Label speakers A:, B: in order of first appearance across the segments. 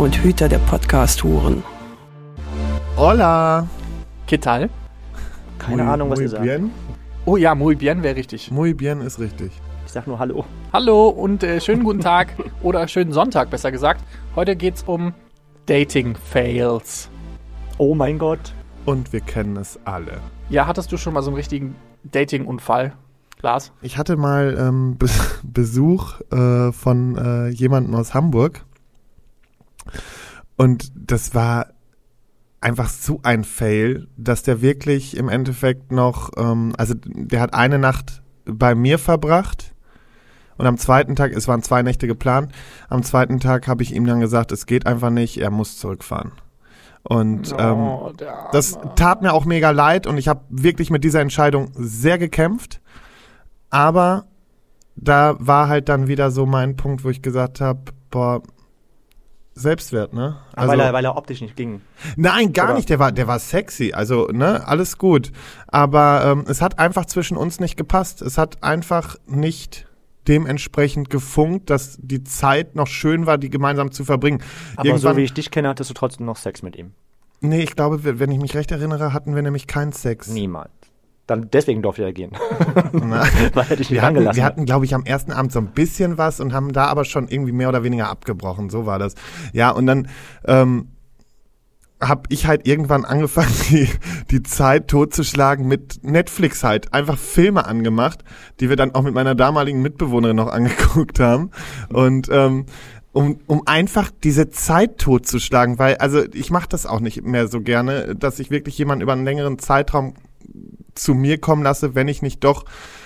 A: und Hüter der Podcast-Huren.
B: Hola.
C: ¿Qué tal?
B: Keine
D: Muy-
B: Ahnung, was ihr sagt.
D: bien.
C: Oh ja, muy bien wäre richtig.
D: Muy bien ist richtig.
B: Ich sag nur Hallo.
C: Hallo und äh, schönen guten Tag oder schönen Sonntag, besser gesagt. Heute geht's um Dating-Fails.
B: Oh mein Gott.
D: Und wir kennen es alle.
C: Ja, hattest du schon mal so einen richtigen Dating-Unfall, Lars?
D: Ich hatte mal ähm, Be Besuch äh, von äh, jemandem aus Hamburg. Und das war einfach so ein Fail, dass der wirklich im Endeffekt noch, ähm, also der hat eine Nacht bei mir verbracht. Und am zweiten Tag, es waren zwei Nächte geplant, am zweiten Tag habe ich ihm dann gesagt, es geht einfach nicht, er muss zurückfahren. Und ähm,
C: Oh, der
D: das tat mir auch mega leid und ich habe wirklich mit dieser Entscheidung sehr gekämpft. Aber da war halt dann wieder so mein Punkt, wo ich gesagt habe, boah, Selbstwert, ne?
B: Ah, weil, er, weil er optisch nicht ging.
D: Nein, gar
B: Oder-
D: nicht. Der war, der war sexy. Also, ne, alles gut. Aber ähm, es hat einfach zwischen uns nicht gepasst. Es hat einfach nicht dementsprechend gefunkt, dass die Zeit noch schön war, die gemeinsam zu verbringen.
B: Aber so wie ich dich kenne, hattest du trotzdem noch Sex mit ihm.
D: nee, ich glaube, wenn ich mich recht erinnere, hatten wir nämlich keinen Sex.
B: Niemals. Dann deswegen durfte er gehen.
D: Na,
B: weil dich nicht
D: wir hatten, wir
B: hat.
D: hatten, glaube ich, am ersten Abend so ein bisschen was und haben da aber schon irgendwie mehr oder weniger abgebrochen. So war das. Ja, und dann ähm, habe ich halt irgendwann angefangen, die, die Zeit totzuschlagen mit Netflix halt. Einfach Filme angemacht, die wir dann auch mit meiner damaligen Mitbewohnerin noch angeguckt haben. Und ähm, um, um einfach diese Zeit totzuschlagen, weil, also ich mache das auch nicht mehr so gerne, dass ich wirklich jemanden über einen längeren Zeitraum zu mir kommen lasse, wenn ich nicht doch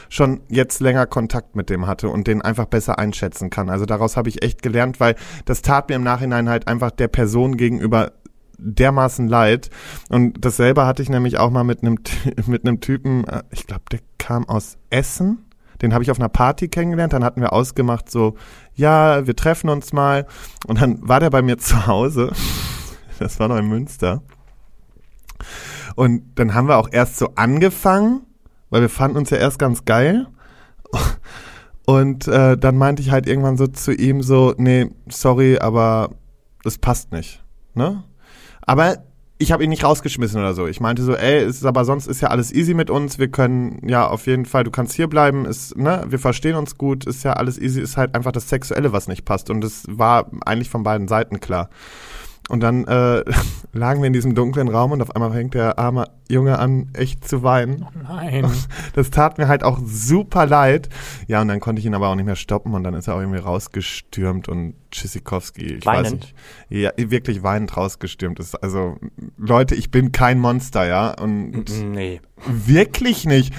D: schon jetzt länger Kontakt mit dem hatte und den einfach besser einschätzen kann. Also daraus habe ich echt gelernt, weil das tat mir im Nachhinein halt einfach der Person gegenüber dermaßen leid. Und dasselbe hatte ich nämlich auch mal mit einem mit einem Typen, äh, ich glaube, der kam aus Essen. Den habe ich auf einer Party kennengelernt. Dann hatten wir ausgemacht, so, ja, wir treffen uns mal. Und dann war der bei mir zu Hause. Das war noch in Münster. Und dann haben wir auch erst so angefangen, weil wir fanden uns ja erst ganz geil. Und äh, dann meinte ich halt irgendwann so zu ihm so, nee, sorry, aber das passt nicht. Ne? Aber ich habe ihn nicht rausgeschmissen oder so. Ich meinte so, ey, es ist aber sonst ist ja alles easy mit uns. Wir können ja auf jeden Fall, du kannst hier bleiben, ist, ne, wir verstehen uns gut, ist ja alles easy, ist halt einfach das Sexuelle, was nicht passt. Und das war eigentlich von beiden Seiten klar. Und dann äh, lagen wir in diesem dunklen Raum und auf einmal fängt der arme Junge an, echt zu weinen.
C: Nein.
D: Das tat mir halt auch super leid. Ja, und dann konnte ich ihn aber auch nicht mehr stoppen und dann ist er auch irgendwie rausgestürmt und Tschüssikowski, ich weiß
B: Weinend?
D: nicht. Ja, wirklich weinend rausgestürmt ist. Also, Leute, ich bin kein Monster, ja. Und
B: Nee.
D: wirklich nicht.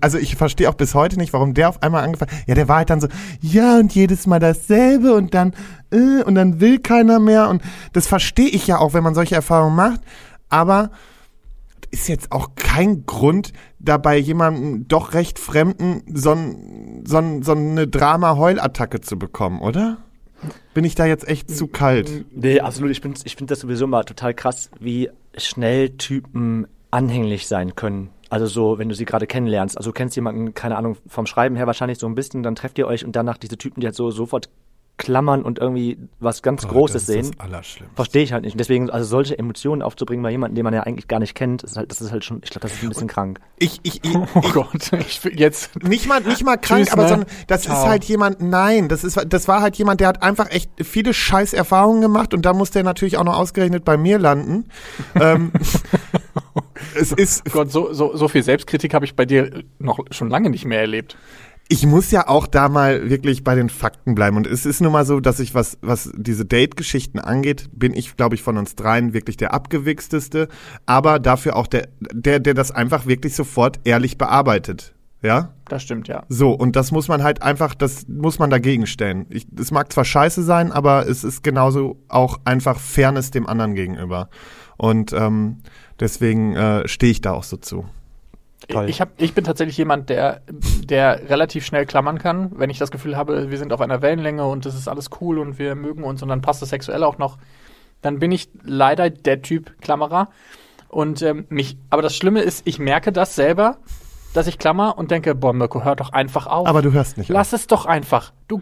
D: Also ich verstehe auch bis heute nicht, warum der auf einmal angefangen Ja, der war halt dann so, ja, und jedes Mal dasselbe und dann, äh, und dann will keiner mehr. Und das verstehe ich ja auch, wenn man solche Erfahrungen macht. Aber ist jetzt auch kein Grund, dabei jemandem doch recht Fremden so, so, so eine Drama-Heulattacke zu bekommen, oder? Bin ich da jetzt echt zu kalt?
B: Nee, absolut. Ich, ich finde das sowieso mal total krass, wie schnell Typen anhänglich sein können. Also so, wenn du sie gerade kennenlernst. Also du kennst jemanden, keine Ahnung, vom Schreiben her wahrscheinlich so ein bisschen, dann trefft ihr euch und danach diese Typen, die halt so sofort klammern und irgendwie was ganz Großes
D: das ist
B: sehen.
D: Das.
B: Verstehe ich halt nicht. Und deswegen, also solche Emotionen aufzubringen bei jemandem, den man ja eigentlich gar nicht kennt, ist halt, das ist halt schon, ich glaube, das ist ein bisschen krank.
D: Ich, ich, ich,
C: Oh Gott, ich will jetzt.
D: Nicht mal, nicht mal krank,
C: Tschüss,
D: aber
C: ne?
D: sondern das
C: Ciao.
D: ist halt jemand, nein, das ist, das war halt jemand, der hat einfach echt viele scheiß Erfahrungen gemacht und da muss der natürlich auch noch ausgerechnet bei mir landen. ähm, es ist,
C: Gott, so, so, so viel Selbstkritik habe ich bei dir noch schon lange nicht mehr erlebt.
D: Ich muss ja auch da mal wirklich bei den Fakten bleiben und es ist nun mal so, dass ich was, was diese Date-Geschichten angeht, bin ich, glaube ich, von uns dreien wirklich der abgewichsteste, aber dafür auch der, der, der das einfach wirklich sofort ehrlich bearbeitet. Ja?
C: Das stimmt, ja.
D: So, und das muss man halt einfach, das muss man dagegen stellen. Ich, es mag zwar scheiße sein, aber es ist genauso auch einfach Fairness dem anderen gegenüber. Und ähm, deswegen äh, stehe ich da auch so zu.
B: Toll.
C: Ich, hab, ich bin tatsächlich jemand, der, der relativ schnell klammern kann, wenn ich das Gefühl habe, wir sind auf einer Wellenlänge und das ist alles cool und wir mögen uns und dann passt das sexuell auch noch. Dann bin ich leider der Typ Klammerer. Und ähm, mich, aber das Schlimme ist, ich merke das selber, dass ich klammer und denke, boah, Mirko, hör doch einfach auf.
D: Aber du hörst nicht.
C: Lass es doch einfach. Du,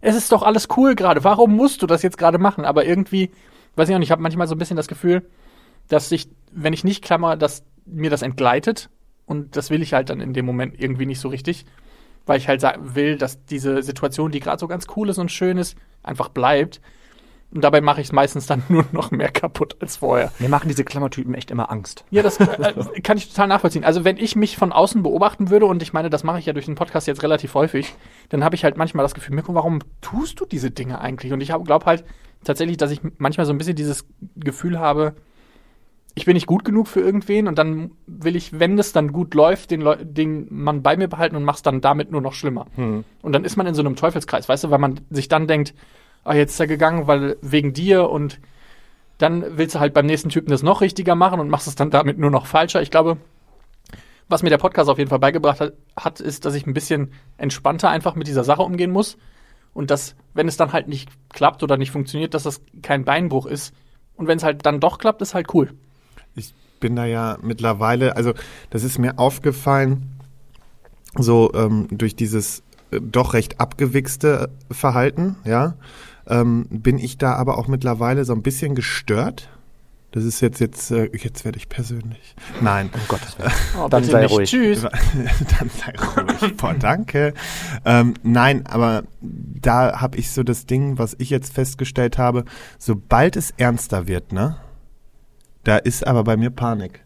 C: es ist doch alles cool gerade. Warum musst du das jetzt gerade machen? Aber irgendwie, weiß ich auch nicht, ich habe manchmal so ein bisschen das Gefühl, dass ich, wenn ich nicht klammer, dass mir das entgleitet. Und das will ich halt dann in dem Moment irgendwie nicht so richtig. Weil ich halt will, dass diese Situation, die gerade so ganz cool ist und schön ist, einfach bleibt. Und dabei mache ich es meistens dann nur noch mehr kaputt als vorher.
B: Mir machen diese Klammertypen echt immer Angst.
C: Ja, das äh, kann ich total nachvollziehen. Also wenn ich mich von außen beobachten würde, und ich meine, das mache ich ja durch den Podcast jetzt relativ häufig, dann habe ich halt manchmal das Gefühl, Mirko, warum tust du diese Dinge eigentlich? Und ich glaube halt tatsächlich, dass ich manchmal so ein bisschen dieses Gefühl habe, ich bin nicht gut genug für irgendwen und dann will ich, wenn es dann gut läuft, den, Leu den Mann bei mir behalten und mach's dann damit nur noch schlimmer. Und dann ist man in so einem Teufelskreis, weißt du, weil man sich dann denkt, ah, jetzt ist er gegangen, weil wegen dir und dann willst du halt beim nächsten Typen das noch richtiger machen und machst es dann damit nur noch falscher. Ich glaube, was mir der Podcast auf jeden Fall beigebracht hat, hat, ist, dass ich ein bisschen entspannter einfach mit dieser Sache umgehen muss. Und dass, wenn es dann halt nicht klappt oder nicht funktioniert, dass das kein Beinbruch ist. Und wenn es halt dann doch klappt, ist halt cool.
D: Ich bin da ja mittlerweile, also das ist mir aufgefallen, so ähm, durch dieses äh, doch recht abgewichste Verhalten, ja, ähm, bin ich da aber auch mittlerweile so ein bisschen gestört. Das ist jetzt, jetzt, äh, jetzt werde ich persönlich. Nein.
B: Um Gottes Willen.
C: Oh,
B: Dann sei
C: nicht.
B: ruhig.
C: Tschüss.
D: Dann sei ruhig. Boah, danke. Ähm, nein, aber da habe ich so das Ding, was ich jetzt festgestellt habe, sobald es ernster wird, ne? Da ist aber bei mir Panik.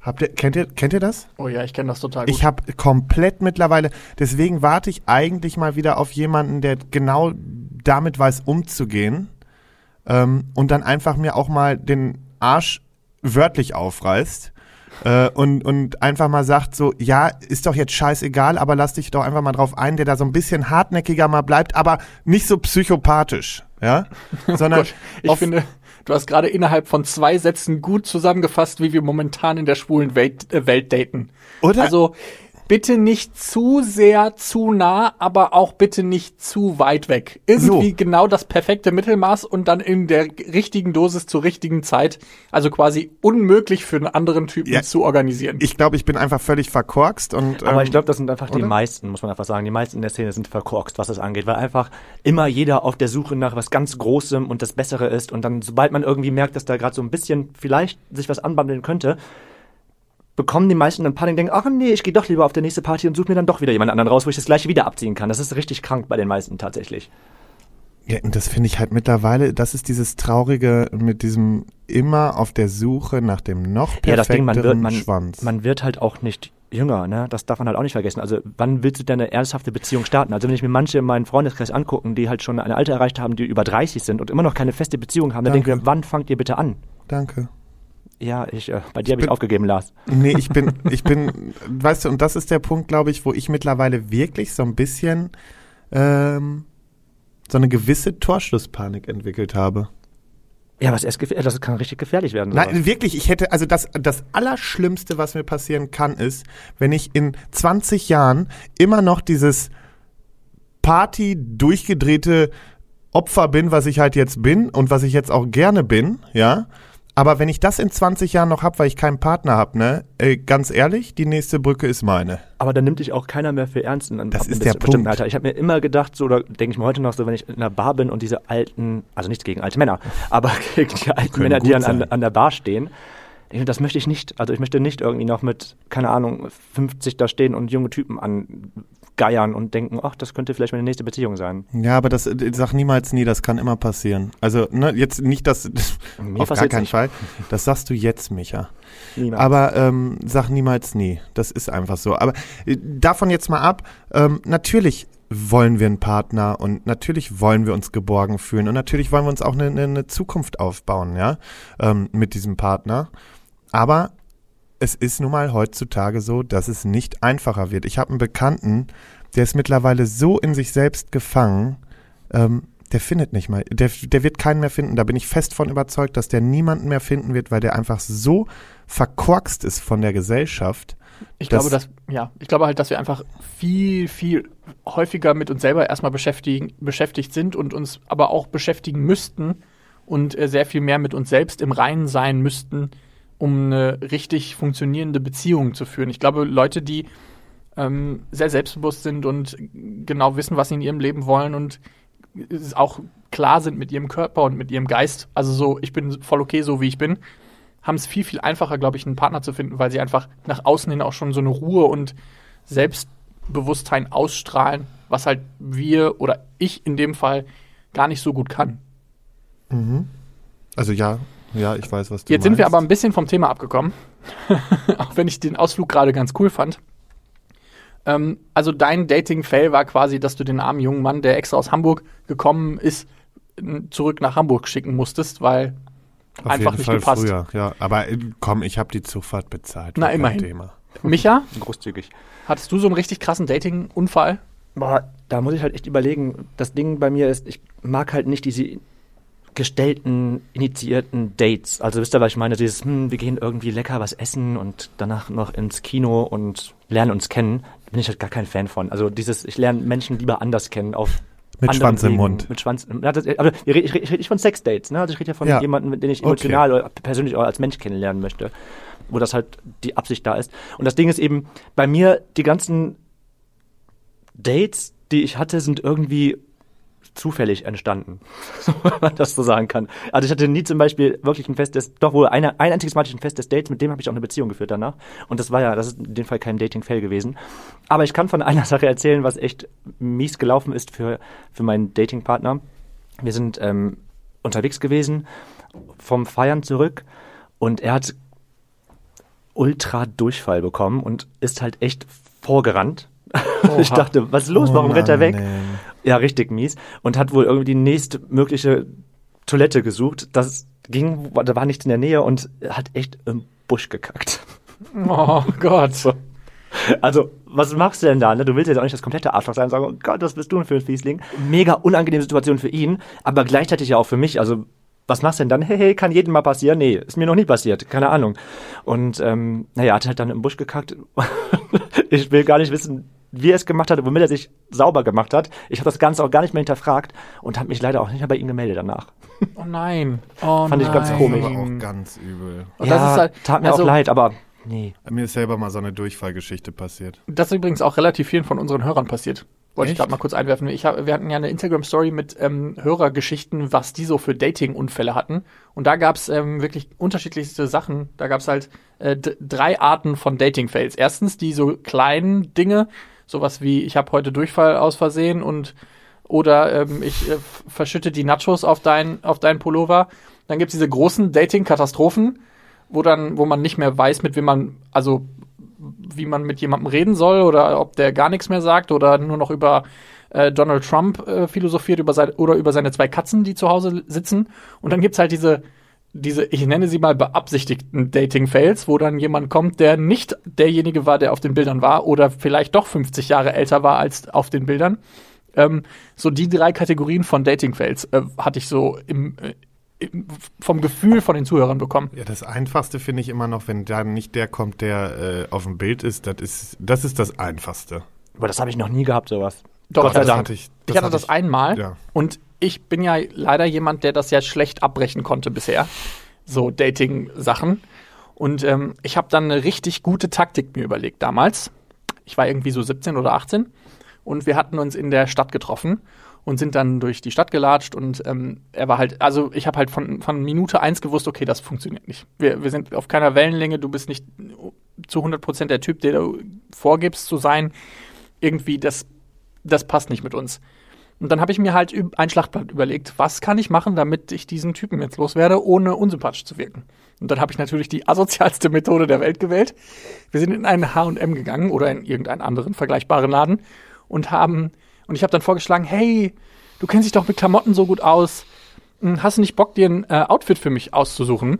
D: Habt ihr, kennt ihr, kennt ihr das?
C: Oh ja, ich kenne das total gut.
D: Ich habe komplett mittlerweile, deswegen warte ich eigentlich mal wieder auf jemanden, der genau damit weiß, umzugehen ähm, und dann einfach mir auch mal den Arsch wörtlich aufreißt äh, und, und einfach mal sagt so, ja, ist doch jetzt scheißegal, aber lass dich doch einfach mal drauf ein, der da so ein bisschen hartnäckiger mal bleibt, aber nicht so psychopathisch, ja, sondern
C: Gott, ich
D: auf-
C: finde, du hast gerade innerhalb von zwei Sätzen gut zusammengefasst, wie wir momentan in der schwulen Welt, äh, Welt daten.
D: Oder?
C: Also bitte nicht zu sehr zu nah, aber auch bitte nicht zu weit weg. Irgendwie
D: So.
C: genau das perfekte Mittelmaß und dann in der richtigen Dosis zur richtigen Zeit. Also quasi unmöglich für einen anderen Typen
D: Ja.
C: zu organisieren.
D: ich glaube, ich bin einfach völlig verkorkst und
B: Aber
D: ähm,
B: ich glaube, das sind einfach die
D: oder?
B: meisten, muss man einfach sagen. Die meisten in der Szene sind verkorkst, was das angeht, weil einfach immer jeder auf der Suche nach was ganz Großem und das Bessere ist. Und dann, sobald man irgendwie merkt, dass da gerade so ein bisschen vielleicht sich was anbandeln könnte, bekommen die meisten dann Panik und denken, ach nee, ich gehe doch lieber auf die nächste Party und suche mir dann doch wieder jemand anderen raus, wo ich das gleiche wieder abziehen kann. Das ist richtig krank bei den meisten tatsächlich.
D: Ja, und das finde ich halt mittlerweile, das ist dieses Traurige mit diesem immer auf der Suche nach dem noch perfekteren
B: Ja, das Ding, man wird, man,
D: Schwanz.
B: man wird halt auch nicht jünger, ne? Das darf man halt auch nicht vergessen. Also, wann willst du denn eine ernsthafte Beziehung starten? Also, wenn ich mir manche in meinem Freundeskreis angucken, die halt schon ein Alter erreicht haben, die über 30 sind und immer noch keine feste Beziehung haben, dann denke ich mir, wann fangt ihr bitte an?
D: Danke.
B: Ja, ich, äh, bei dir habe ich aufgegeben, Lars.
D: Nee, ich bin, ich bin, weißt du, und das ist der Punkt, glaube ich, wo ich mittlerweile wirklich so ein bisschen ähm, so eine gewisse Torschlusspanik entwickelt habe.
B: Ja, was erst gefährlich, das kann richtig gefährlich werden. sowas.
D: Nein, wirklich, ich hätte, also das, das Allerschlimmste, was mir passieren kann, ist, wenn ich in 20 Jahren immer noch dieses Party durchgedrehte Opfer bin, was ich halt jetzt bin und was ich jetzt auch gerne bin, ja. Aber wenn ich das in 20 Jahren noch hab, weil ich keinen Partner hab, ne, äh, ganz ehrlich, die nächste Brücke ist meine.
B: Aber dann nimmt dich auch keiner mehr für ernst. In,
D: Das ist der Punkt.
B: Alter. Ich habe mir immer gedacht, so, oder denke ich mir heute noch so, wenn ich in einer Bar bin und diese alten, also nichts gegen alte Männer, aber gegen die alten
D: Können
B: Männer, die an, an, der Bar stehen, das möchte ich nicht. Also ich möchte nicht irgendwie noch mit, keine Ahnung, 50 da stehen und junge Typen angeiern und denken, ach, das könnte vielleicht meine nächste Beziehung sein.
D: Ja, aber das äh, sag niemals nie, das kann immer passieren. Also, ne, jetzt nicht das
B: Mir
D: auf gar keinen
B: nicht.
D: Fall. Das sagst du jetzt, Micha.
B: Niemals.
D: Aber ähm, sag niemals nie. Das ist einfach so. Aber äh, davon jetzt mal ab. Ähm, natürlich wollen wir einen Partner und natürlich wollen wir uns geborgen fühlen und natürlich wollen wir uns auch eine, eine, eine Zukunft aufbauen, ja, ähm, mit diesem Partner. Aber es ist nun mal heutzutage so, dass es nicht einfacher wird. Ich habe einen Bekannten, der ist mittlerweile so in sich selbst gefangen, ähm, der findet nicht mal, der, der wird keinen mehr finden. Da bin ich fest von überzeugt, dass der niemanden mehr finden wird, weil der einfach so verkorkst ist von der Gesellschaft.
C: Ich glaube, dass, ja, ich glaube halt, dass wir einfach viel, viel häufiger mit uns selber erstmal beschäftigen, beschäftigt sind und uns aber auch beschäftigen müssten und äh, sehr viel mehr mit uns selbst im Reinen sein müssten, um eine richtig funktionierende Beziehung zu führen. Ich glaube, Leute, die ähm, sehr selbstbewusst sind und genau wissen, was sie in ihrem Leben wollen und auch klar sind mit ihrem Körper und mit ihrem Geist, also so, ich bin voll okay, so wie ich bin, haben es viel, viel einfacher, glaube ich, einen Partner zu finden, weil sie einfach nach außen hin auch schon so eine Ruhe und Selbstbewusstsein ausstrahlen, was halt wir oder ich in dem Fall gar nicht so gut kann.
D: Also ja, ja, ich weiß, was du
C: Jetzt sind wir
D: meinst.
C: aber ein bisschen vom Thema abgekommen, auch wenn ich den Ausflug gerade ganz cool fand. Ähm, also dein Dating-Fail war quasi, dass du den armen jungen Mann, der extra aus Hamburg gekommen ist, zurück nach Hamburg schicken musstest, weil
D: Auf
C: einfach
D: jeden
C: nicht
D: Fall
C: gepasst.
D: früher, ja. Aber äh, komm, ich habe die Zugfahrt bezahlt.
C: Na, immerhin.
D: Thema.
C: Micha,
B: Großzügig.
C: hattest du so einen richtig krassen Dating-Unfall?
B: Boah, da muss ich halt echt überlegen. Das Ding bei mir ist, ich mag halt nicht diese gestellten, initiierten Dates. Also wisst ihr, was ich meine? Dieses, hm, wir gehen irgendwie lecker was essen und danach noch ins Kino und lernen uns kennen. Da bin ich halt gar kein Fan von. Also dieses, ich lerne Menschen lieber anders kennen auf
D: Mit Schwanz im
B: Wegen.
D: Mund.
B: Mit Schwanz im Aber, das, aber ich rede ich rede nicht von Sexdates, ne? Also ich rede ja von
D: Ja.
B: jemandem, mit dem ich
D: Okay.
B: emotional oder persönlich auch als Mensch kennenlernen möchte. Wo das halt die Absicht da ist. Und das Ding ist eben, bei mir, die ganzen Dates, die ich hatte, sind irgendwie zufällig entstanden, so, wenn man das so sagen kann. Also ich hatte nie zum Beispiel wirklich ein festes, doch wohl eine, ein einziges Mal hatte ich ein festes Date, mit dem habe ich auch eine Beziehung geführt danach. Und das war ja, das ist in dem Fall kein Dating-Fail gewesen. Aber ich kann von einer Sache erzählen, was echt mies gelaufen ist für, für meinen Datingpartner. Wir sind ähm, unterwegs gewesen, vom Feiern zurück und er hat ultra Durchfall bekommen und ist halt echt vorgerannt. ich dachte, was ist los? Warum rennt er weg?
D: Oh Mann,
B: Ja, richtig mies. Und hat wohl irgendwie die nächstmögliche Toilette gesucht. Das ging, da war nichts in der Nähe und hat echt im Busch gekackt.
C: Oh Gott.
B: Also, was machst du denn da? Ne? Du willst jetzt auch nicht das komplette Arschloch sein und sagen, oh Gott, was bist du denn für ein Fiesling? Mega unangenehme Situation für ihn, aber gleichzeitig ja auch für mich. Also, was machst du denn dann? Hey, hey, kann jedem mal passieren? Nee, ist mir noch nie passiert, keine Ahnung. Und ähm, naja, hat halt dann im Busch gekackt. ich will gar nicht wissen, wie er es gemacht hat, womit er sich sauber gemacht hat. Ich habe das Ganze auch gar nicht mehr hinterfragt und habe mich leider auch nicht mehr bei ihm gemeldet danach.
C: Oh nein. Oh
B: Fand ich ganz
C: nein.
B: komisch.
D: Aber auch ganz übel.
C: Und das ist halt,
B: tat mir
C: also,
B: auch leid, aber nee.
D: Mir ist selber mal so eine Durchfallgeschichte passiert.
C: Das ist übrigens auch relativ vielen von unseren Hörern passiert. Wollte ich
D: Echt?
C: gerade mal kurz einwerfen. Ich hab, wir hatten ja eine Instagram-Story mit ähm, Hörergeschichten, was die so für Dating-Unfälle hatten. Und da gab's ähm, wirklich unterschiedlichste Sachen. Da gab's halt äh, drei Arten von Dating-Fails. Erstens die so kleinen Dinge, sowas wie ich habe heute Durchfall aus Versehen und oder ähm, ich äh, verschütte die Nachos auf dein auf deinen Pullover. Dann gibt's diese großen Dating-Katastrophen, wo dann wo man nicht mehr weiß, mit wem man also wie man mit jemandem reden soll oder ob der gar nichts mehr sagt oder nur noch über äh, Donald Trump äh, philosophiert über sein, oder über seine zwei Katzen, die zu Hause sitzen. Und dann gibt's halt diese, diese, ich nenne sie mal beabsichtigten Dating-Fails, wo dann jemand kommt, der nicht derjenige war, der auf den Bildern war oder vielleicht doch 50 Jahre älter war als auf den Bildern. Ähm, so die drei Kategorien von Dating-Fails äh, hatte ich so im, äh, im, vom Gefühl von den Zuhörern bekommen.
D: Ja, das Einfachste finde ich immer noch, wenn da nicht der kommt, der äh, auf dem Bild ist. Das ist das, ist das Einfachste.
B: Aber das habe ich noch nie gehabt, sowas.
C: Doch,
B: Gott sei
C: das
B: Dank.
D: hatte ich.
C: Ich hatte das einmal
D: ja.
C: und ich bin ja leider jemand, der das ja schlecht abbrechen konnte bisher. So Dating-Sachen. Und ähm, ich habe dann eine richtig gute Taktik mir überlegt damals. Ich war irgendwie so 17 oder 18 und wir hatten uns in der Stadt getroffen und sind dann durch die Stadt gelatscht und ähm, er war halt, also ich habe halt von, von Minute eins gewusst, okay, das funktioniert nicht. Wir, wir sind auf keiner Wellenlänge, du bist nicht zu 100% der Typ, der du vorgibst zu sein. Irgendwie, das, das passt nicht mit uns. Und dann habe ich mir halt ein Schlachtblatt überlegt, was kann ich machen, damit ich diesen Typen jetzt loswerde, ohne unsympathisch zu wirken. Und dann habe ich natürlich die asozialste Methode der Welt gewählt. Wir sind in einen H&M gegangen oder in irgendeinen anderen vergleichbaren Laden und haben und ich habe dann vorgeschlagen, hey, du kennst dich doch mit Klamotten so gut aus, Hm, hast du nicht Bock dir ein äh, Outfit für mich auszusuchen?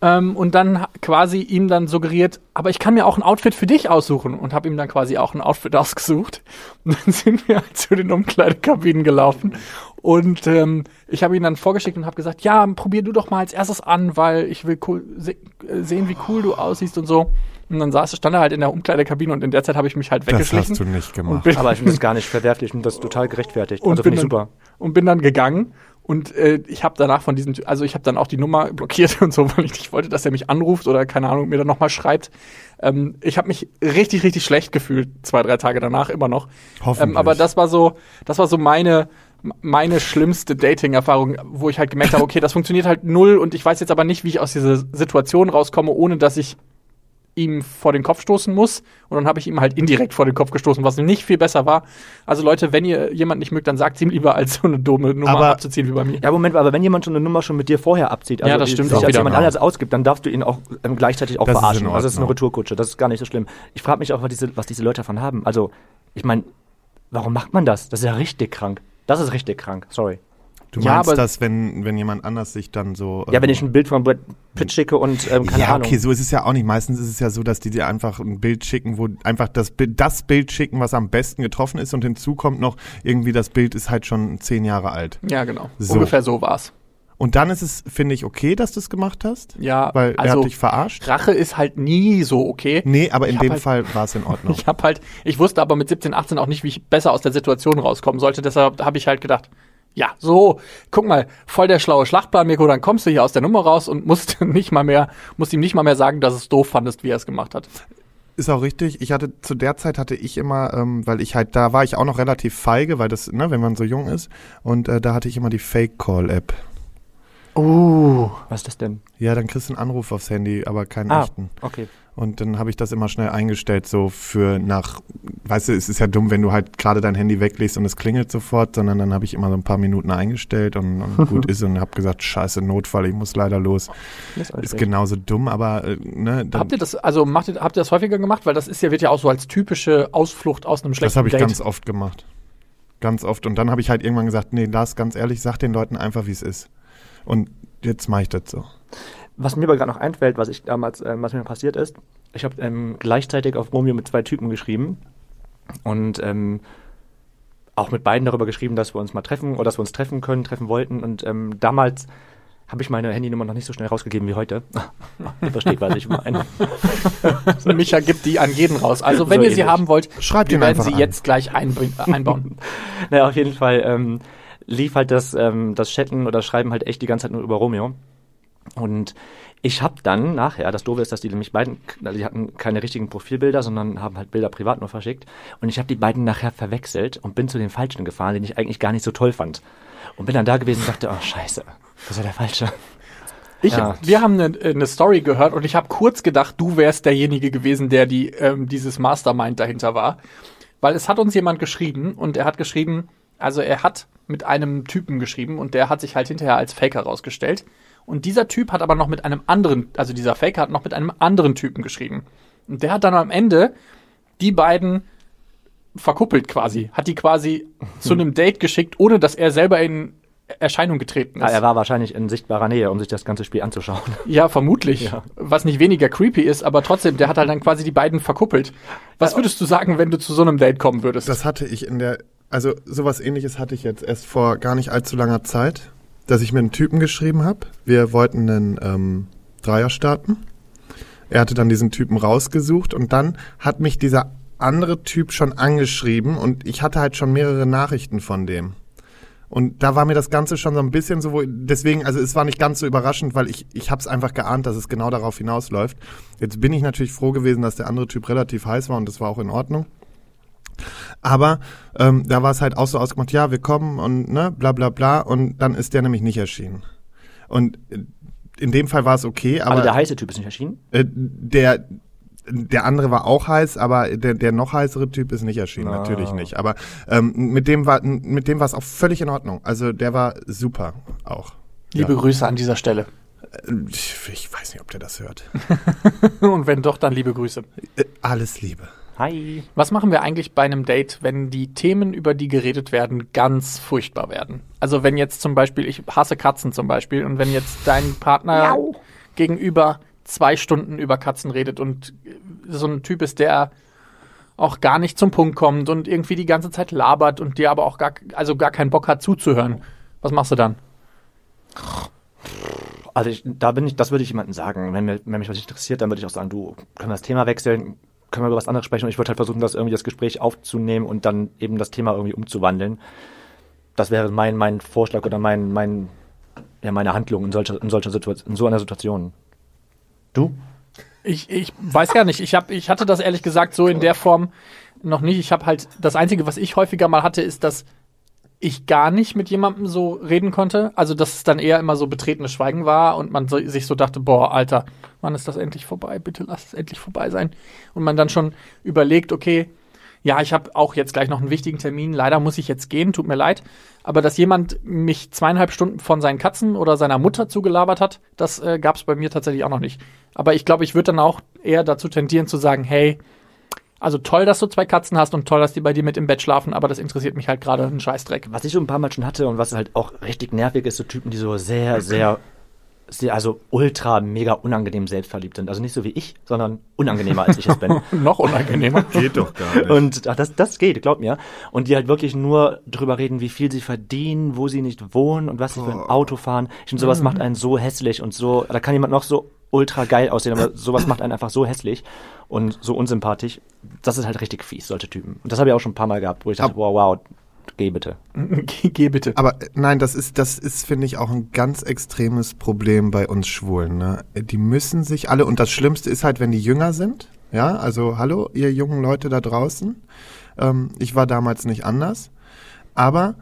C: Ähm, und dann quasi ihm dann suggeriert, aber ich kann mir auch ein Outfit für dich aussuchen und habe ihm dann quasi auch ein Outfit ausgesucht. Und dann sind wir halt zu den Umkleidekabinen gelaufen und ähm, ich habe ihn dann vorgeschickt und habe gesagt, ja, probier du doch mal als erstes an, weil ich will cool se äh, sehen, wie cool du aussiehst und so. Und dann saß, stand er halt in der Umkleidekabine und in der Zeit habe ich mich halt
D: Das
C: weggeschlichen.
D: hast du nicht
C: und
D: gemacht.
B: Aber ich finde das gar nicht verwerflich, ich finde das total gerechtfertigt.
C: und
B: also
C: bin
B: finde ich
C: dann,
B: super.
C: Und bin dann gegangen und äh, ich habe danach von diesem, also ich habe dann auch die Nummer blockiert und so, weil ich nicht wollte, dass er mich anruft oder keine Ahnung, mir dann nochmal schreibt. Ähm, ich habe mich richtig, richtig schlecht gefühlt, zwei, drei Tage danach immer noch.
D: Hoffentlich.
C: Ähm, aber das war so, das war so meine, meine schlimmste Dating-Erfahrung, wo ich halt gemerkt habe, okay, das funktioniert halt null und ich weiß jetzt aber nicht, wie ich aus dieser Situation rauskomme, ohne dass ich ihm vor den Kopf stoßen muss. Und dann habe ich ihm halt indirekt vor den Kopf gestoßen, was nicht viel besser war. Also Leute, wenn ihr jemanden nicht mögt, dann sagt ihm lieber, als so eine dumme Nummer
D: Aber-
C: abzuziehen wie bei mir.
B: Ja, Moment, aber wenn jemand schon eine Nummer schon mit dir vorher abzieht, also
C: Ja, das stimmt
B: sich
C: auch
B: als jemand anders ausgibt, dann darfst du ihn auch ähm, gleichzeitig auch
D: Das ist
B: verarschen. also das ist eine. Retourkutsche, das ist gar nicht so schlimm. Ich frage mich auch, was diese, was diese Leute davon haben. Also, ich meine, warum macht man das? Das ist ja richtig krank. Das ist richtig krank, sorry.
D: Du
C: Ja,
D: meinst
C: aber-
D: das, wenn, wenn jemand anders sich dann so.
B: Ja, wenn
D: ähm,
B: ich ein Bild von Brad Pitt schicke und ähm, keine
D: ja,
B: Ahnung.
D: okay, so ist es ja auch nicht. Meistens ist es ja so, dass die dir einfach ein Bild schicken, wo einfach das Bild, das Bild schicken, was am besten getroffen ist und hinzu kommt noch irgendwie das Bild ist halt schon zehn Jahre alt.
C: Ja, genau.
D: So.
C: Ungefähr so war's.
D: Und dann ist es, finde ich, okay, dass du es gemacht hast,
C: Ja,
D: weil er
C: also
D: hat dich verarscht.
C: Rache ist halt nie so okay.
D: Nee, aber in
C: Ich
D: dem
C: halt-
D: Fall war es in Ordnung.
C: Ich habe halt, ich wusste aber mit 17, 18 auch nicht, wie ich besser aus der Situation rauskommen sollte. Deshalb habe ich halt gedacht, ja, so, guck mal, voll der schlaue Schlachtplan, Mirko, dann kommst du hier aus der Nummer raus und musst nicht mal mehr, musst ihm nicht mal mehr sagen, dass es doof fandest, wie er es gemacht hat.
D: Ist auch richtig. Ich hatte zu der Zeit hatte ich immer, ähm, weil ich halt da war ich auch noch relativ feige, weil das, ne, wenn man so jung ist, und äh, da hatte ich immer die Fake Call App.
C: Uh.
B: Was ist das denn?
D: Ja, dann kriegst du einen Anruf aufs Handy, aber keinen
B: Ah,
D: echten.
B: okay.
D: Und dann habe ich das immer schnell eingestellt, so für nach, weißt du, es ist ja dumm, wenn du halt gerade dein Handy weglegst und es klingelt sofort, sondern dann habe ich immer so ein paar Minuten eingestellt und, und gut ist und habe gesagt, scheiße, Notfall, ich muss leider los. Ist
B: recht.
D: genauso dumm, aber äh, ne,
C: Habt ihr das, also macht ihr, habt ihr das häufiger gemacht? Weil das ist ja, wird ja auch so als typische Ausflucht aus einem schlechten
D: das habe ich
C: Date.
D: ganz oft gemacht. Ganz oft. Und dann habe ich halt irgendwann gesagt, nee, Lars, ganz ehrlich, sag den Leuten einfach, wie es ist. Und jetzt mache ich das so.
B: Was mir aber gerade noch einfällt, was ich damals, ähm, was mir passiert ist, ich habe ähm, gleichzeitig auf Romeo mit zwei Typen geschrieben und ähm, auch mit beiden darüber geschrieben, dass wir uns mal treffen oder dass wir uns treffen können, treffen wollten. Und ähm, damals habe ich meine Handynummer noch nicht so schnell rausgegeben wie heute. Ihr versteht, was ich meine.
C: Micha gibt die an jeden raus. Also wenn
B: So
C: ihr sie
B: ähnlich.
C: haben wollt,
D: Schreibt
C: wir
D: ihn
C: werden sie
D: an.
C: jetzt gleich einbauen.
B: naja, auf jeden Fall ähm, lief halt das, ähm, das Chatten oder Schreiben halt echt die ganze Zeit nur über Romeo. Und ich habe dann nachher, das Doofe ist, dass die nämlich beiden, also die hatten keine richtigen Profilbilder, sondern haben halt Bilder privat nur verschickt. Und ich habe die beiden nachher verwechselt und bin zu den Falschen gefahren, den ich eigentlich gar nicht so toll fand. Und bin dann da gewesen und dachte, oh scheiße, das war der Falsche.
C: Ich,
B: Ja.
C: Wir haben eine, eine Story gehört und ich habe kurz gedacht, du wärst derjenige gewesen, der die, ähm, dieses Mastermind dahinter war. Weil es hat uns jemand geschrieben und er hat geschrieben, also er hat mit einem Typen geschrieben und der hat sich halt hinterher als Faker rausgestellt. Und dieser Typ hat aber noch mit einem anderen, also dieser Faker hat noch mit einem anderen Typen geschrieben. Und der hat dann am Ende die beiden verkuppelt quasi, hat die quasi zu einem Date geschickt, ohne dass er selber in Erscheinung getreten ist.
B: Ja, er war wahrscheinlich in sichtbarer Nähe, um sich das ganze Spiel anzuschauen.
C: Ja, vermutlich.
B: Ja.
C: Was nicht weniger creepy ist, aber trotzdem, der hat halt dann quasi die beiden verkuppelt. Was würdest du sagen, wenn du zu so einem Date kommen würdest?
D: Das hatte ich in der, also sowas ähnliches hatte ich jetzt erst vor gar nicht allzu langer Zeit, dass ich mit einem Typen geschrieben habe. Wir wollten einen ähm, Dreier starten. Er hatte dann diesen Typen rausgesucht und dann hat mich dieser andere Typ schon angeschrieben und ich hatte halt schon mehrere Nachrichten von dem. Und da war mir das Ganze schon so ein bisschen so, deswegen, also es war nicht ganz so überraschend, weil ich, ich habe es einfach geahnt, dass es genau darauf hinausläuft. Jetzt bin ich natürlich froh gewesen, dass der andere Typ relativ heiß war und das war auch in Ordnung. Aber ähm, da war es halt auch so ausgemacht, ja, wir kommen und ne, bla bla bla und dann ist der nämlich nicht erschienen. Und äh, in dem Fall war es okay, aber
B: Also der heiße Typ ist nicht erschienen.
D: äh, der der andere war auch heiß, aber der, der noch heißere Typ ist nicht erschienen,
B: Ah.
D: natürlich nicht. Aber ähm, mit dem war mit dem war es auch völlig in Ordnung. Also der war super auch.
C: Liebe Grüße an dieser Stelle.
D: Äh, Ich, ich weiß nicht, ob der das hört.
C: Und wenn doch, dann liebe Grüße.
D: Äh, Alles Liebe.
B: Hi.
C: Was machen wir eigentlich bei einem Date, wenn die Themen, über die geredet werden, ganz furchtbar werden? Also wenn jetzt zum Beispiel, ich hasse Katzen zum Beispiel, und wenn jetzt dein Partner gegenüber zwei Stunden über Katzen redet und so ein Typ ist, der auch gar nicht zum Punkt kommt und irgendwie die ganze Zeit labert und dir aber auch gar, also gar keinen Bock hat zuzuhören. Was machst du dann?
B: Also ich, da bin ich, das würde ich jemandem sagen. Wenn, mir, wenn mich was interessiert, dann würde ich auch sagen, du, können wir das Thema wechseln, können wir über was anderes sprechen und ich würde halt versuchen, das irgendwie das Gespräch aufzunehmen und dann eben das Thema irgendwie umzuwandeln. Das wäre mein, mein Vorschlag oder mein, mein, ja, meine Handlung in solcher, in solcher Situation, in so einer Situation. Du?
C: Ich, ich weiß gar nicht. Ich, hab, ich hatte das ehrlich gesagt so in der Form noch nicht. Ich habe halt, das Einzige, was ich häufiger mal hatte, ist, dass ich gar nicht mit jemandem so reden konnte. Also, dass es dann eher immer so betretenes Schweigen war und man so, sich so dachte, boah, Alter, wann ist das endlich vorbei? Bitte lass es endlich vorbei sein. Und man dann schon überlegt, okay, ja, ich habe auch jetzt gleich noch einen wichtigen Termin, leider muss ich jetzt gehen, tut mir leid. Aber dass jemand mich zweieinhalb Stunden von seinen Katzen oder seiner Mutter zugelabert hat, das äh, gab es bei mir tatsächlich auch noch nicht. Aber ich glaube, ich würde dann auch eher dazu tendieren zu sagen, hey, also toll, dass du zwei Katzen hast und toll, dass die bei dir mit im Bett schlafen, aber das interessiert mich halt gerade einen Scheißdreck.
B: Was ich so ein paar Mal schon hatte und was halt auch richtig nervig ist, so Typen, die so sehr, sehr, sehr also ultra mega unangenehm selbstverliebt sind. Also nicht so wie ich, sondern unangenehmer als ich es bin.
C: noch unangenehmer.
D: Geht doch gar nicht.
B: Und ach, das, das geht, glaub mir. Und die halt wirklich nur drüber reden, wie viel sie verdienen, wo sie nicht wohnen und was sie für ein Auto fahren. Ich finde, sowas macht einen so hässlich und so, da kann jemand noch so ultra geil aussehen, aber sowas macht einen einfach so hässlich und so unsympathisch. Das ist halt richtig fies, solche Typen. Und das habe ich auch schon ein paar Mal gehabt, wo ich dachte, wow, wow, geh bitte.
C: geh, geh bitte.
D: Aber äh, nein, das ist, das ist, finde ich, auch ein ganz extremes Problem bei uns Schwulen. Ne? Die müssen sich alle, und das Schlimmste ist halt, wenn die jünger sind. Ja, also hallo, ihr jungen Leute da draußen. Ähm, ich war damals nicht anders. Aber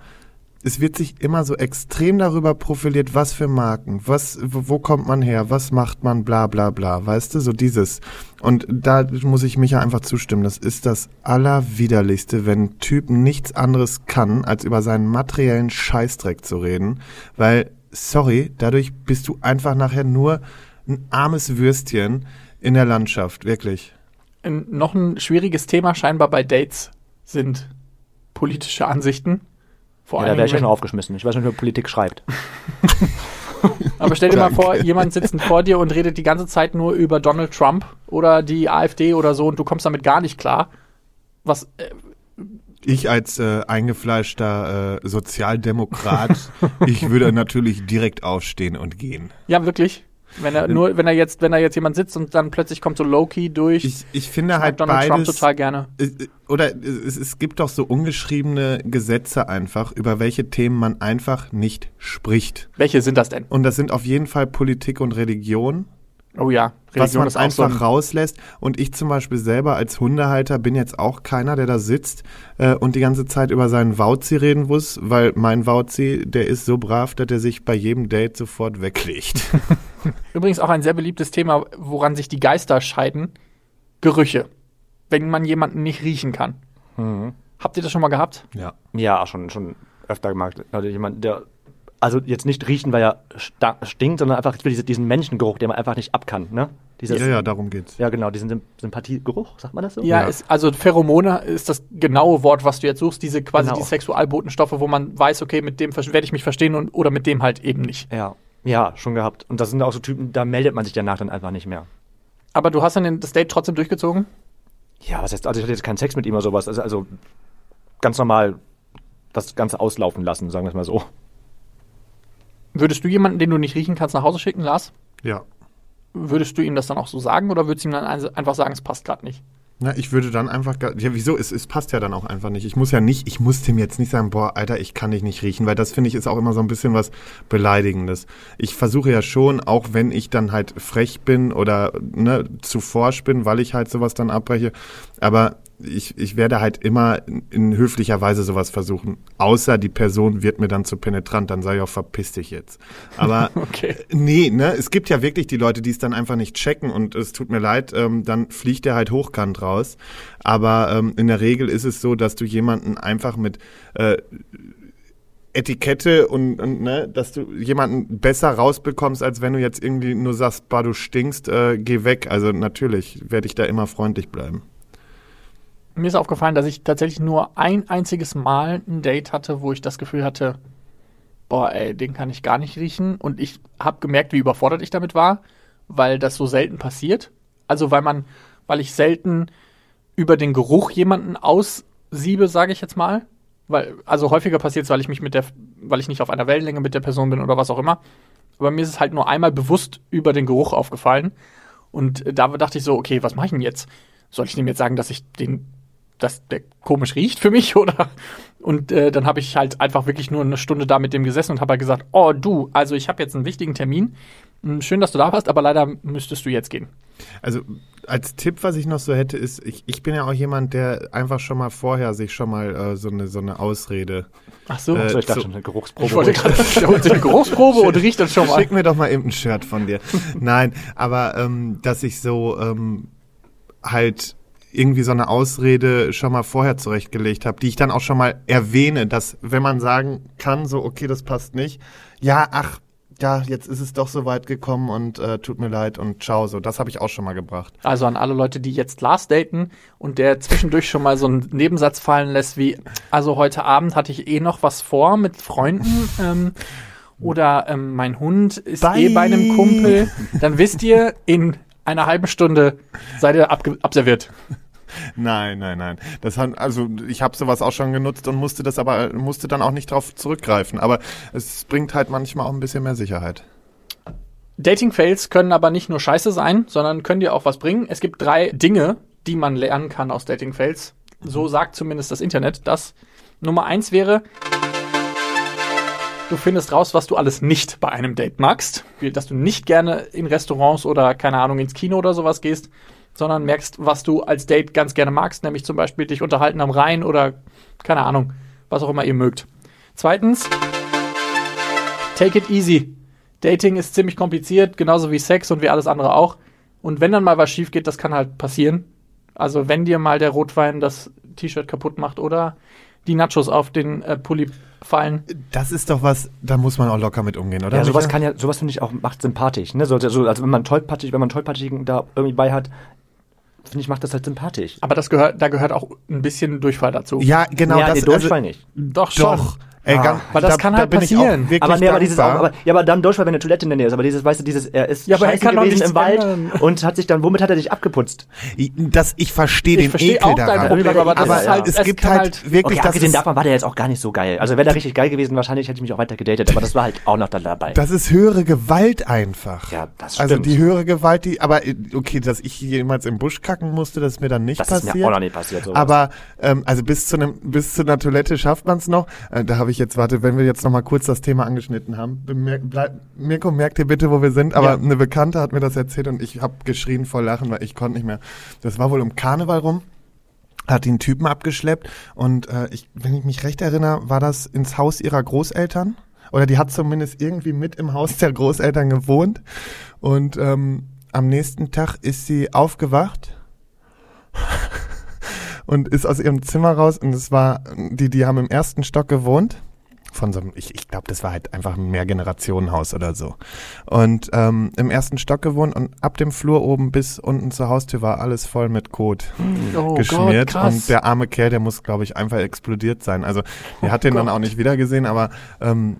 D: es wird sich immer so extrem darüber profiliert, was für Marken, was, wo, kommt man her, was macht man, bla bla bla, weißt du, so dieses. Und da muss ich mich ja einfach zustimmen, das ist das Allerwiderlichste, wenn ein Typ nichts anderes kann, als über seinen materiellen Scheißdreck zu reden, weil, sorry, dadurch bist du einfach nachher nur ein armes Würstchen in der Landschaft, wirklich.
C: Noch ein schwieriges Thema scheinbar bei Dates sind politische Ansichten. Vor
B: Ja, da wäre ich ja schon aufgeschmissen. Ich weiß nicht, wer Politik schreibt.
C: Aber stell dir mal vor, jemand sitzt vor dir und redet die ganze Zeit nur über Donald Trump oder die AfD oder so und du kommst damit gar nicht klar. Was, äh,
D: Ich als äh, eingefleischter äh, Sozialdemokrat, ich würde natürlich direkt aufstehen und gehen.
C: ja, wirklich. Wenn er nur, wenn er jetzt, wenn da jetzt jemand sitzt und dann plötzlich kommt so Loki durch,
D: Ich, ich finde halt
C: Donald Trump
D: beides,
C: total gerne.
D: äh, oder es, es gibt doch so ungeschriebene Gesetze einfach, über welche Themen man einfach nicht spricht.
C: Welche sind das denn?
D: Und das sind auf jeden Fall Politik und Religion,
C: Oh ja,
D: was
C: Religion
D: man
C: ist auch so
D: einfach
C: ein,
D: rauslässt. Und ich zum Beispiel selber als Hundehalter bin jetzt auch keiner, der da sitzt äh, und die ganze Zeit über seinen Wauzi reden muss, weil mein Wauzi, der ist so brav, dass er sich bei jedem Date sofort weglegt.
C: Übrigens auch ein sehr beliebtes Thema, woran sich die Geister scheiden. Gerüche. Wenn man jemanden nicht riechen kann.
B: Mhm.
C: Habt ihr das schon mal gehabt?
D: ja.
B: Ja, schon, schon öfter gemacht. Also jemand, der, also jetzt nicht riechen, weil er stinkt, sondern einfach für diese, diesen Menschengeruch, den man einfach nicht ab kann, ne? Dieses,
D: ja, ja, darum geht's.
B: Ja, genau, diesen Symp Sympathiegeruch, sagt man das so?
C: Ja,
D: Ja.
C: Ist, also Pheromone ist das genaue Wort, was du jetzt suchst. Diese quasi
B: Genau.
C: die Sexualbotenstoffe, wo man weiß, okay, mit dem werde ich mich verstehen und, oder mit dem halt eben nicht.
B: Ja. Ja, schon gehabt. Und das sind auch so Typen, da meldet man sich danach dann einfach nicht mehr.
C: Aber du hast dann den- das Date trotzdem durchgezogen?
B: Ja, was heißt, also ich hatte jetzt keinen Sex mit ihm oder sowas. Also, also ganz normal das Ganze auslaufen lassen, sagen wir es mal so.
C: Würdest du jemanden, den du nicht riechen kannst, nach Hause schicken, Lars?
D: Ja.
C: Würdest du ihm das dann auch so sagen oder würdest du ihm dann ein- einfach sagen, es passt gerade nicht?
D: Na, ich würde dann einfach, ja, wieso? Es, es passt ja dann auch einfach nicht. Ich muss ja nicht, ich muss dem jetzt nicht sagen, boah, Alter, ich kann dich nicht riechen, weil das finde ich ist auch immer so ein bisschen was Beleidigendes. Ich versuche ja schon, auch wenn ich dann halt frech bin oder ne, zu forsch bin, weil ich halt sowas dann abbreche, aber ich, ich werde halt immer in, in höflicher Weise sowas versuchen. Außer die Person wird mir dann zu penetrant, dann sage ich auch, verpiss dich jetzt. Aber
C: Okay.
D: Nee, ne, es gibt ja wirklich die Leute, die es dann einfach nicht checken und es tut mir leid, ähm, dann fliegt der halt hochkant raus. Aber ähm, in der Regel ist es so, dass du jemanden einfach mit äh, Etikette und, und ne, dass du jemanden besser rausbekommst, als wenn du jetzt irgendwie nur sagst, bah, du stinkst, äh, geh weg. Also natürlich werde ich da immer freundlich bleiben.
C: Mir ist aufgefallen, dass ich tatsächlich nur ein einziges Mal ein Date hatte, wo ich das Gefühl hatte, boah, ey, den kann ich gar nicht riechen. Und ich habe gemerkt, wie überfordert ich damit war. weil das so selten passiert. Also weil man, weil ich selten über den Geruch jemanden aussiebe, sage ich jetzt mal. Weil, also häufiger passiert es, weil ich mich mit der, weil ich nicht auf einer Wellenlänge mit der Person bin oder was auch immer. Aber mir ist es halt nur einmal bewusst über den Geruch aufgefallen. Und da dachte ich so, okay, was mache ich denn jetzt? Soll ich dem jetzt sagen, dass ich den, dass der komisch riecht für mich oder? Und äh, dann habe ich halt einfach wirklich nur eine Stunde da mit dem gesessen und habe halt gesagt, oh du, also ich habe jetzt einen wichtigen Termin. Hm, Schön, dass du da warst, aber leider müsstest du jetzt gehen.
D: Also als Tipp, was ich noch so hätte, ist, ich, ich bin ja auch jemand, der einfach schon mal vorher sich schon mal äh, so, eine, so eine Ausrede.
C: Ach so.
D: Äh,
B: Also ich dachte
D: so-
B: schon, eine Geruchsprobe.
C: ich wollte gerade, eine Geruchsprobe und riecht das schon mal.
D: Schick mir doch mal eben ein Shirt von dir. Nein, aber ähm, dass ich so ähm, halt irgendwie so eine Ausrede schon mal vorher zurechtgelegt habe, die ich dann auch schon mal erwähne, dass wenn man sagen kann, so okay, das passt nicht, ja, ach, ja, jetzt ist es doch so weit gekommen und äh, tut mir leid und ciao, so, das habe ich auch schon mal gebracht.
C: Also an alle Leute, die jetzt Lars daten und der zwischendurch schon mal so einen Nebensatz fallen lässt wie, also heute Abend hatte ich eh noch was vor mit Freunden ähm, oder ähm, mein Hund ist eh
D: Bye.
C: bei einem Kumpel, dann wisst ihr, in einer halben Stunde seid ihr abge- abserviert.
D: Nein, nein, nein. Das hat, also ich habe sowas auch schon genutzt und musste das aber musste dann auch nicht drauf zurückgreifen. Aber es bringt halt manchmal auch ein bisschen mehr Sicherheit.
C: Dating-Fails können aber nicht nur scheiße sein, sondern können dir auch was bringen. Es gibt drei Dinge, die man lernen kann aus Dating-Fails. So sagt zumindest das Internet das. Nummer eins wäre, du findest raus, was du alles nicht bei einem Date magst. Dass du nicht gerne in Restaurants oder, keine Ahnung, ins Kino oder sowas gehst, sondern merkst, was du als Date ganz gerne magst, nämlich zum Beispiel dich unterhalten am Rhein oder, keine Ahnung, was auch immer ihr mögt. Zweitens, take it easy. Dating ist ziemlich kompliziert, genauso wie Sex und wie alles andere auch. Und wenn dann mal was schief geht, das kann halt passieren. Also wenn dir mal der Rotwein das T-Shirt kaputt macht oder die Nachos auf den äh, Pulli fallen.
D: Das ist doch was, da muss man auch locker mit umgehen, oder?
B: Ja, sowas kann ja, sowas finde ich auch, macht sympathisch, ne? So, so, also wenn man tollpatschig, wenn man tollpatschigen da irgendwie bei hat, finde ich, macht das halt sympathisch.
C: Aber das gehört, da gehört auch ein bisschen Durchfall dazu.
D: Ja, genau.
B: ja,
D: das,
B: nee, Durchfall nicht.
C: Doch schon.
D: Doch. Ey,
B: Ah.
D: ganz,
C: Weil das kann halt
D: auch
C: passieren.
D: wirklich
B: Aber nee, aber dieses auch, aber, ja, aber dann Durchfall, wenn eine Toilette in der Nähe ist, aber dieses, weißt du, dieses, er ist
C: Ja, aber er
B: scheiße gewesen im Wald
C: ändern.
B: und hat sich dann, womit hat er dich abgeputzt?
D: das, ich verstehe den
C: verstehe
D: Ekel daran.
C: Problem, aber das
D: aber
C: ist halt,
D: es
C: es
D: gibt halt,
C: halt
D: wirklich,
B: Okay,
D: das
B: abgesehen
D: ist,
B: davon war der jetzt auch gar nicht so geil. Also wäre der richtig geil gewesen, wahrscheinlich hätte ich mich auch weiter gedatet, aber das war halt auch noch dann dabei.
D: das ist höhere Gewalt einfach.
B: Ja, das
D: Also
B: stimmt.
D: die höhere Gewalt, die, aber äh, okay, dass ich jemals im Busch kacken musste, das ist mir dann nicht
B: das ist
D: passiert.
B: mir auch noch nicht passiert. Sowas.
D: Aber ähm, also bis zu einem bis zu einer Toilette schafft man es noch. Äh, da habe ich jetzt, warte, wenn wir jetzt noch mal kurz das Thema angeschnitten haben. Bemerk, bleib, Mirko, merkt ihr bitte, wo wir sind. Aber
B: Ja.
D: eine Bekannte hat mir das erzählt und ich habe geschrien vor Lachen, weil ich konnte nicht mehr. Das war wohl um Karneval rum. Hat den Typen abgeschleppt und äh, ich, wenn ich mich recht erinnere, war das ins Haus ihrer Großeltern. Oder die hat zumindest irgendwie mit im Haus der Großeltern gewohnt. Und ähm, am nächsten Tag ist sie aufgewacht und ist aus ihrem Zimmer raus und es war, die, die haben im ersten Stock gewohnt. Von so einem, ich, ich glaube, das war halt einfach ein Mehrgenerationenhaus oder so. Und ähm, im ersten Stock gewohnt und ab dem Flur oben bis unten zur Haustür war alles voll mit Kot
C: oh
D: geschmiert.
C: Gott,
D: und der arme Kerl, der muss, glaube ich, einfach explodiert sein. Also, der hat den dann
C: Gott.
D: auch nicht wiedergesehen, aber ähm,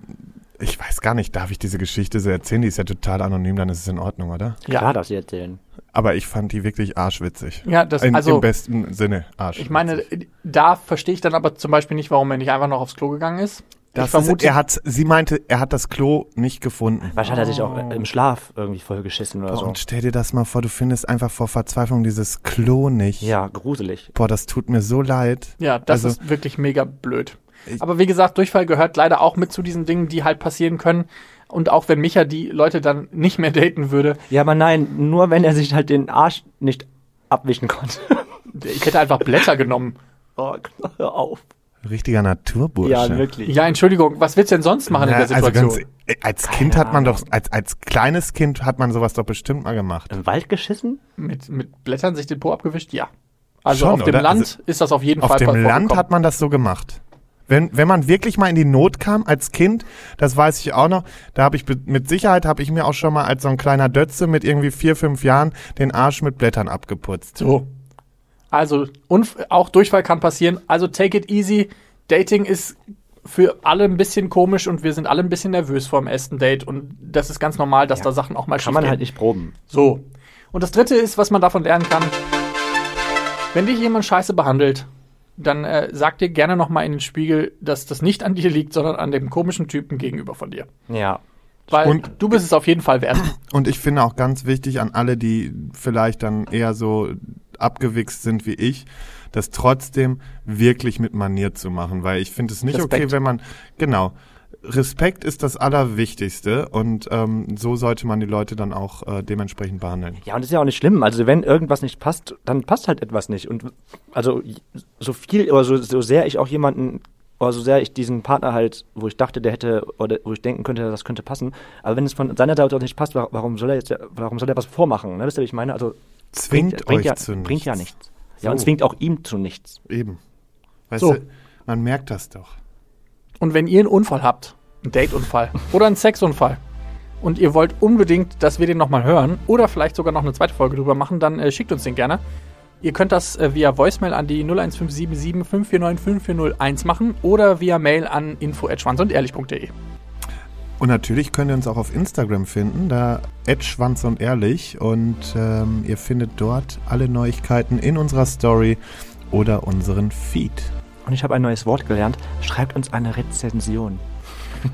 D: ich weiß gar nicht, darf ich diese Geschichte so erzählen? Die ist ja total anonym, dann ist es in Ordnung, oder?
C: ja,
B: Klar, darfst du erzählen.
D: Aber ich fand die wirklich arschwitzig.
C: ja, das,
D: In,
C: also,
D: Im besten Sinne arschwitzig.
C: ich meine, da verstehe ich dann aber zum Beispiel nicht, warum er nicht einfach noch aufs Klo gegangen ist.
D: Das
C: ich vermute,
D: ist, er hat, sie meinte, er hat das Klo nicht gefunden.
B: Wahrscheinlich hat er sich auch äh, im Schlaf irgendwie voll geschissen oder
D: Boah,
B: so.
D: Und stell dir das mal vor, du findest einfach vor Verzweiflung dieses Klo nicht.
B: Ja, gruselig.
D: Boah, das tut mir so leid.
C: Ja, das
D: Also-
C: ist wirklich mega blöd. Aber wie gesagt, Durchfall gehört leider auch mit zu diesen Dingen, die halt passieren können. Und auch wenn Micha die Leute dann nicht mehr daten würde,
B: Ja, aber nein, nur wenn er sich halt den Arsch nicht abwischen konnte.
C: ich hätte einfach Blätter genommen.
B: oh, hör auf.
D: Richtiger Naturbursche.
B: Ja, wirklich.
C: Ja, Entschuldigung, was willst du denn sonst machen in
D: Ja,
C: der Situation?
D: Also ganz, äh, als Kind hat man doch, als, als kleines Kind hat man sowas doch bestimmt mal gemacht.
B: Im Wald geschissen?
C: mit, mit Blättern sich den Po abgewischt? Ja. Also
D: Schon,
C: auf dem
D: oder?
C: Land
D: Also
C: ist das auf jeden
D: Auf
C: Fall
D: dem
C: vorgekommen.
D: Land hat man das so gemacht. Wenn, wenn man wirklich mal in die Not kam als Kind, das weiß ich auch noch, da habe ich mit Sicherheit habe ich mir auch schon mal als so ein kleiner Dötze mit irgendwie vier, fünf Jahren den Arsch mit Blättern abgeputzt.
C: So. Also, und auch Durchfall kann passieren. Also take it easy. Dating ist für alle ein bisschen komisch und wir sind alle ein bisschen nervös vor dem ersten Date und das ist ganz normal, dass da Sachen auch mal
B: Kann man halt nicht proben.
C: So. Und das dritte ist, was man davon lernen kann. Wenn dich jemand scheiße behandelt, dann äh, sag dir gerne noch mal in den Spiegel, dass das nicht an dir liegt, sondern an dem komischen Typen gegenüber von dir.
B: Ja.
C: Weil
D: Und-
C: du bist es auf jeden Fall wert.
D: Und ich finde auch ganz wichtig an alle, die vielleicht dann eher so abgewichst sind wie ich, das trotzdem wirklich mit Manier zu machen, weil ich finde es nicht
B: Respekt.
D: okay, wenn man, genau, Respekt ist das Allerwichtigste und ähm, so sollte man die Leute dann auch äh, dementsprechend behandeln.
B: Ja, und das ist ja auch nicht schlimm. Also wenn irgendwas nicht passt, dann passt halt etwas nicht. Und also so viel oder so, so sehr ich auch jemanden oder so sehr ich diesen Partner halt, wo ich dachte, der hätte oder wo ich denken könnte, das könnte passen. Aber wenn es von seiner Seite auch nicht passt, wa- warum soll er jetzt, warum soll er was vormachen? Ne? Wisst ihr, wie ich meine? Also
D: Zwingt
B: bringt, bringt
D: euch
B: ja,
D: zu nichts.
B: bringt ja nichts. Ja,
D: So.
B: und zwingt auch ihm zu nichts.
D: Eben. Weißt
C: So.
D: du, man merkt das doch.
C: Und wenn ihr einen Unfall habt, einen Dateunfall oder einen Sexunfall und ihr wollt unbedingt, dass wir den nochmal hören oder vielleicht sogar noch eine zweite Folge drüber machen, dann äh, schickt uns den gerne. Ihr könnt das äh, via Voicemail an die 01577 549 5401 machen oder via Mail an info@schwanzundehrlich.de.
D: Und natürlich könnt ihr uns auch auf Instagram finden, da Schwanz und ehrlich. Und ähm, ihr findet dort alle Neuigkeiten in unserer Story oder unseren Feed.
B: Und ich habe ein neues Wort gelernt. Schreibt uns eine Rezension.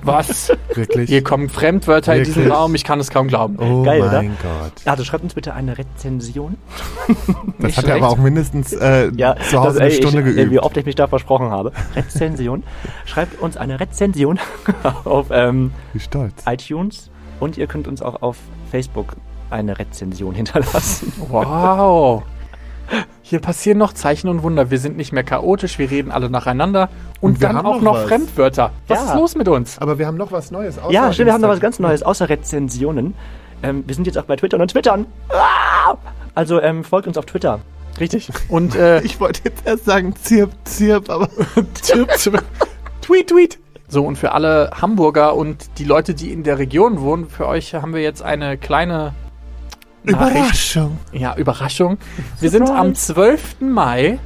C: Was?
D: Wirklich?
C: Hier kommen Fremdwörter in diesem
D: Wirklich?
C: Raum, ich kann es kaum glauben.
D: oh
B: Geil, oder?
D: mein Gott.
B: Also schreibt uns bitte eine Rezension.
D: Das
C: Nicht
D: hat er aber auch mindestens äh,
B: Ja,
D: zu Hause
B: das,
D: eine
B: ey,
D: Stunde
B: ich, ey,
D: geübt.
B: Wie oft ich mich da versprochen habe. Rezension. Schreibt uns eine Rezension auf ähm,
D: Wie stolz.
B: iTunes und ihr könnt uns auch auf Facebook eine Rezension hinterlassen.
C: Wow. Hier passieren noch Zeichen und Wunder. Wir sind nicht mehr chaotisch, wir reden alle nacheinander. Und,
D: Und wir
C: dann
D: haben
C: auch
D: noch
C: noch
D: was.
C: Fremdwörter. Was
B: Ja.
C: ist los mit uns?
D: Aber wir haben noch was Neues. außer
B: ja, stimmt, wir haben noch was ganz Neues, außer Rezensionen. Ähm, wir sind jetzt auch bei Twitter und twittern. Ah! Also ähm, folgt uns auf Twitter.
C: Richtig. Und äh,
D: Ich wollte jetzt erst sagen Zirp, Zirp, aber
C: tweet, tweet. So, und für alle Hamburger und die Leute, die in der Region wohnen, für euch haben wir jetzt eine kleine Nachricht.
D: Überraschung.
C: Ja, Überraschung. Wir sind am 12. Mai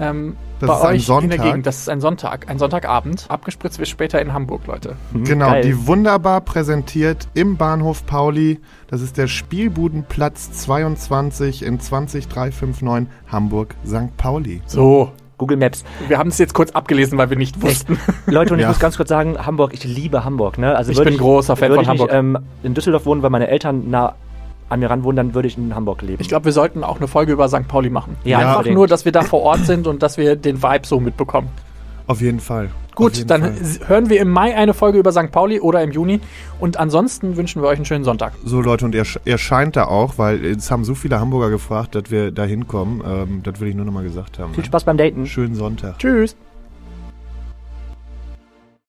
C: ähm,
D: Das
C: bei
D: ist ein
C: euch in der
D: Sonntag.
C: Gegend. Das ist ein Sonntag, ein Sonntagabend. Abgespritzt wird später in Hamburg, Leute.
D: Genau,
B: geil.
D: die wunderbar präsentiert im Bahnhof Pauli. Das ist der Spielbudenplatz 22 in 20359 Hamburg, St. Pauli.
C: So.
B: Google Maps.
C: Wir haben es jetzt kurz abgelesen, weil wir nicht wussten.
B: Leute, und ich
D: Ja.
B: muss ganz kurz sagen, Hamburg, ich liebe Hamburg. Ne? Also
C: Ich bin großer Fan von
B: ich nicht,
C: Hamburg.
B: ähm, in Düsseldorf wohnen, weil meine Eltern nah an mir ran wohnen, dann würde ich in Hamburg leben.
C: Ich glaube, wir sollten auch eine Folge über St. Pauli machen.
B: Ja,
C: Einfach
B: unbedingt.
C: nur, dass wir da vor Ort sind und dass wir den Vibe so mitbekommen.
D: Auf jeden Fall.
C: Gut,
D: jeden
C: dann
D: Fall.
C: hören wir im Mai eine Folge über St. Pauli oder im Juni. Und ansonsten wünschen wir euch einen schönen Sonntag.
D: So Leute, und er, sch- er scheint da auch, weil es haben so viele Hamburger gefragt, dass wir da hinkommen. Ähm, das will ich nur noch mal gesagt haben.
B: Viel Spaß beim Daten.
D: Schönen Sonntag.
C: Tschüss.